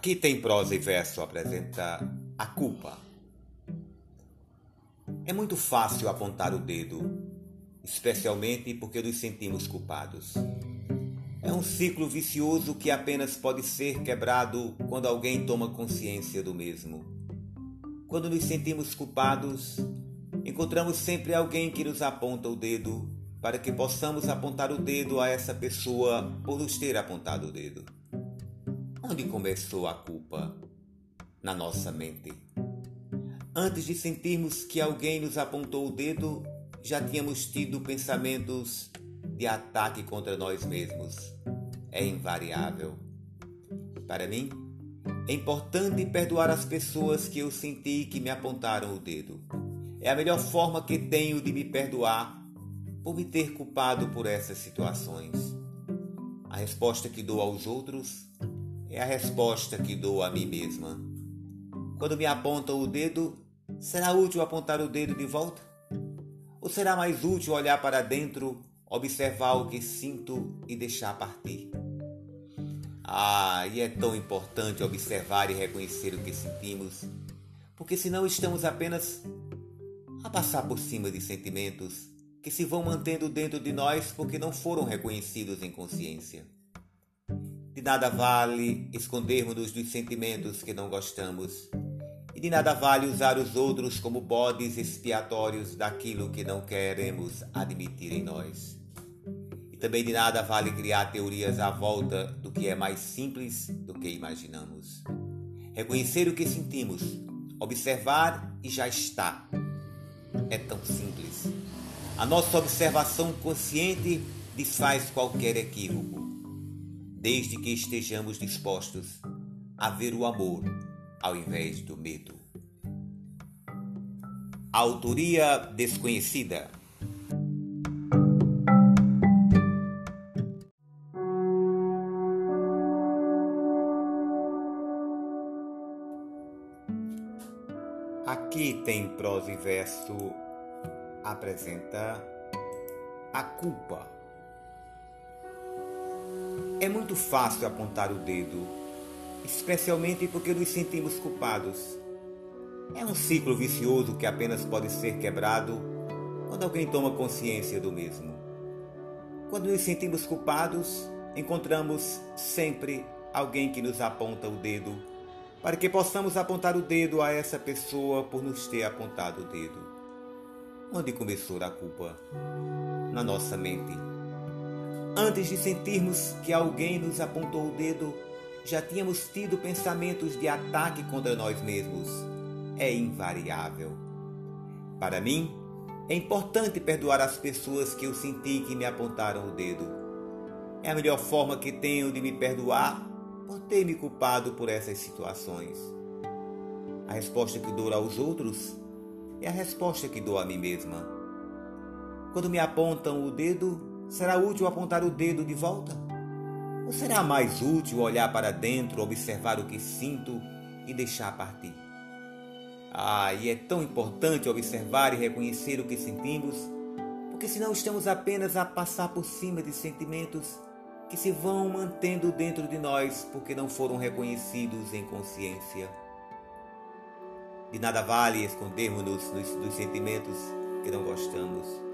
Aqui tem prosa e verso apresenta a culpa. É muito fácil apontar o dedo, especialmente porque nos sentimos culpados. É um ciclo vicioso que apenas pode ser quebrado quando alguém toma consciência do mesmo. Quando nos sentimos culpados, encontramos sempre alguém que nos aponta o dedo para que possamos apontar o dedo a essa pessoa por nos ter apontado o dedo. Onde começou a culpa? Na nossa mente. Antes de sentirmos que alguém nos apontou o dedo, já tínhamos tido pensamentos de ataque contra nós mesmos. É invariável. Para mim, é importante perdoar as pessoas que eu senti que me apontaram o dedo. É a melhor forma que tenho de me perdoar por me ter culpado por essas situações. A resposta que dou aos outros é a resposta que dou a mim mesma. Quando me apontam o dedo, será útil apontar o dedo de volta? Ou será mais útil olhar para dentro, observar o que sinto e deixar partir? Ah, e é tão importante observar e reconhecer o que sentimos, porque senão estamos apenas a passar por cima de sentimentos que se vão mantendo dentro de nós porque não foram reconhecidos em consciência. De nada vale escondermos-nos dos sentimentos que não gostamos, e de nada vale usar os outros como bodes expiatórios daquilo que não queremos admitir em nós. E também de nada vale criar teorias à volta do que é mais simples do que imaginamos. Reconhecer o que sentimos, observar e já está. É tão simples. A nossa observação consciente desfaz qualquer equívoco, desde que estejamos dispostos a ver o amor ao invés do medo. Autoria desconhecida. Aqui tem prosa e verso apresenta a culpa. É muito fácil apontar o dedo, especialmente porque nos sentimos culpados. É um ciclo vicioso que apenas pode ser quebrado quando alguém toma consciência do mesmo. Quando nos sentimos culpados, encontramos sempre alguém que nos aponta o dedo, para que possamos apontar o dedo a essa pessoa por nos ter apontado o dedo. Onde começou a culpa? Na nossa mente. Antes de sentirmos que alguém nos apontou o dedo, já tínhamos tido pensamentos de ataque contra nós mesmos. É invariável. Para mim, é importante perdoar as pessoas que eu senti que me apontaram o dedo. É a melhor forma que tenho de me perdoar por ter me culpado por essas situações. A resposta que dou aos outros é a resposta que dou a mim mesma. Quando me apontam o dedo, será útil apontar o dedo de volta? Ou será mais útil olhar para dentro, observar o que sinto e deixar partir? Ah, e é tão importante observar e reconhecer o que sentimos, porque senão estamos apenas a passar por cima de sentimentos que se vão mantendo dentro de nós porque não foram reconhecidos em consciência. De nada vale escondermos-nos dos sentimentos que não gostamos.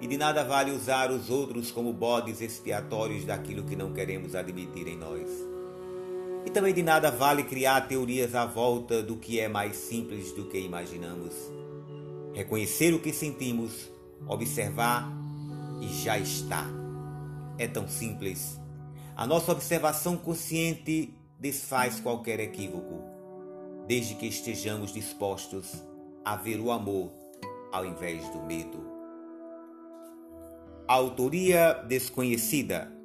E de nada vale usar os outros como bodes expiatórios daquilo que não queremos admitir em nós. E também de nada vale criar teorias à volta do que é mais simples do que imaginamos. Reconhecer o que sentimos, observar e já está. É tão simples. A nossa observação consciente desfaz qualquer equívoco desde que estejamos dispostos a ver o amor ao invés do medo. Autoria desconhecida